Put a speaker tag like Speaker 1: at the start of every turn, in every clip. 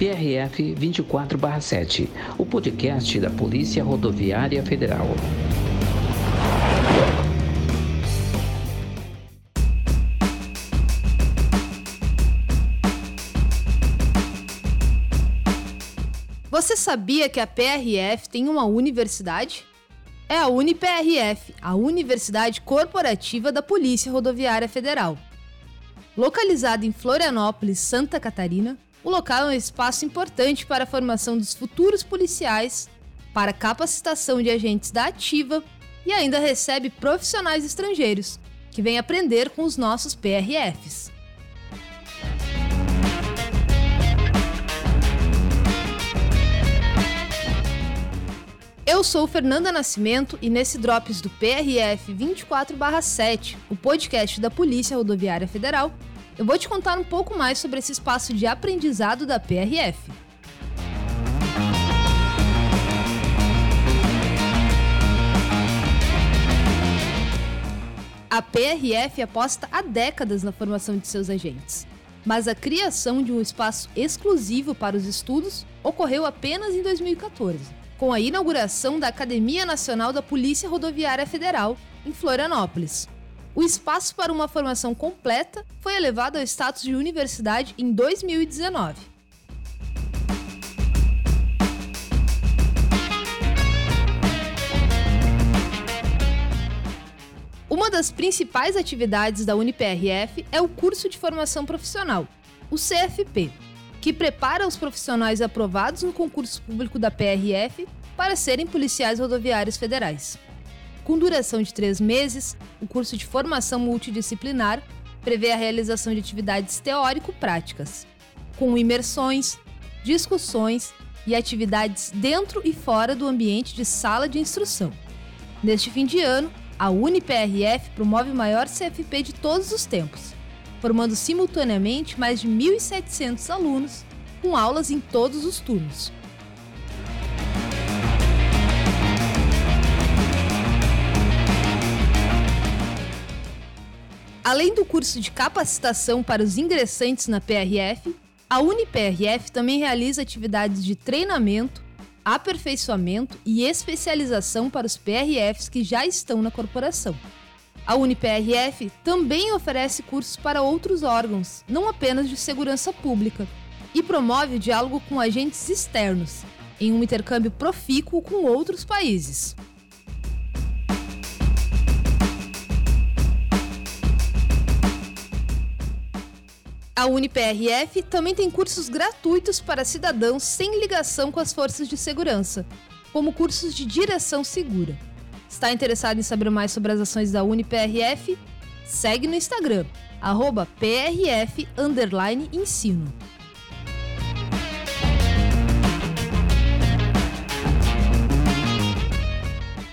Speaker 1: PRF 24/7, o podcast da Polícia Rodoviária Federal.
Speaker 2: Você sabia que a PRF tem uma universidade? É a UniPRF, a Universidade Corporativa da Polícia Rodoviária Federal. Localizada em Florianópolis, Santa Catarina, o local é um espaço importante para a formação dos futuros policiais, para capacitação de agentes da ativa e ainda recebe profissionais estrangeiros que vêm aprender com os nossos PRFs. Eu sou Fernanda Nascimento e nesse Drops do PRF 24/7, o podcast da Polícia Rodoviária Federal, eu vou te contar um pouco mais sobre esse espaço de aprendizado da PRF. A PRF aposta há décadas na formação de seus agentes, mas a criação de um espaço exclusivo para os estudos ocorreu apenas em 2014, com a inauguração da Academia Nacional da Polícia Rodoviária Federal, em Florianópolis, o espaço para uma formação completa foi elevado ao status de universidade em 2019. Uma das principais atividades da UniPRF é o curso de formação profissional, o CFP, que prepara os profissionais aprovados no concurso público da PRF para serem policiais rodoviários federais. Com duração de três meses, o curso de formação multidisciplinar prevê a realização de atividades teórico-práticas, com imersões, discussões e atividades dentro e fora do ambiente de sala de instrução. Neste fim de ano, a UniPRF promove o maior CFP de todos os tempos, formando simultaneamente mais de 1.700 alunos, com aulas em todos os turnos. Além do curso de capacitação para os ingressantes na PRF, a UniPRF também realiza atividades de treinamento, aperfeiçoamento e especialização para os PRFs que já estão na corporação. A UniPRF também oferece cursos para outros órgãos, não apenas de segurança pública, e promove o diálogo com agentes externos, em um intercâmbio profícuo com outros países. A UniPRF também tem cursos gratuitos para cidadãos sem ligação com as forças de segurança, como cursos de direção segura. Está interessado em saber mais sobre as ações da UniPRF? Segue no Instagram, arroba PRF ensino.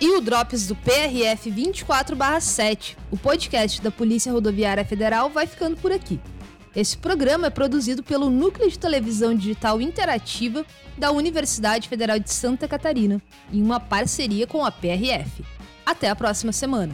Speaker 2: E o Drops do PRF 24/7, o podcast da Polícia Rodoviária Federal, vai ficando por aqui. Esse programa é produzido pelo Núcleo de Televisão Digital Interativa da Universidade Federal de Santa Catarina, em uma parceria com a PRF. Até a próxima semana!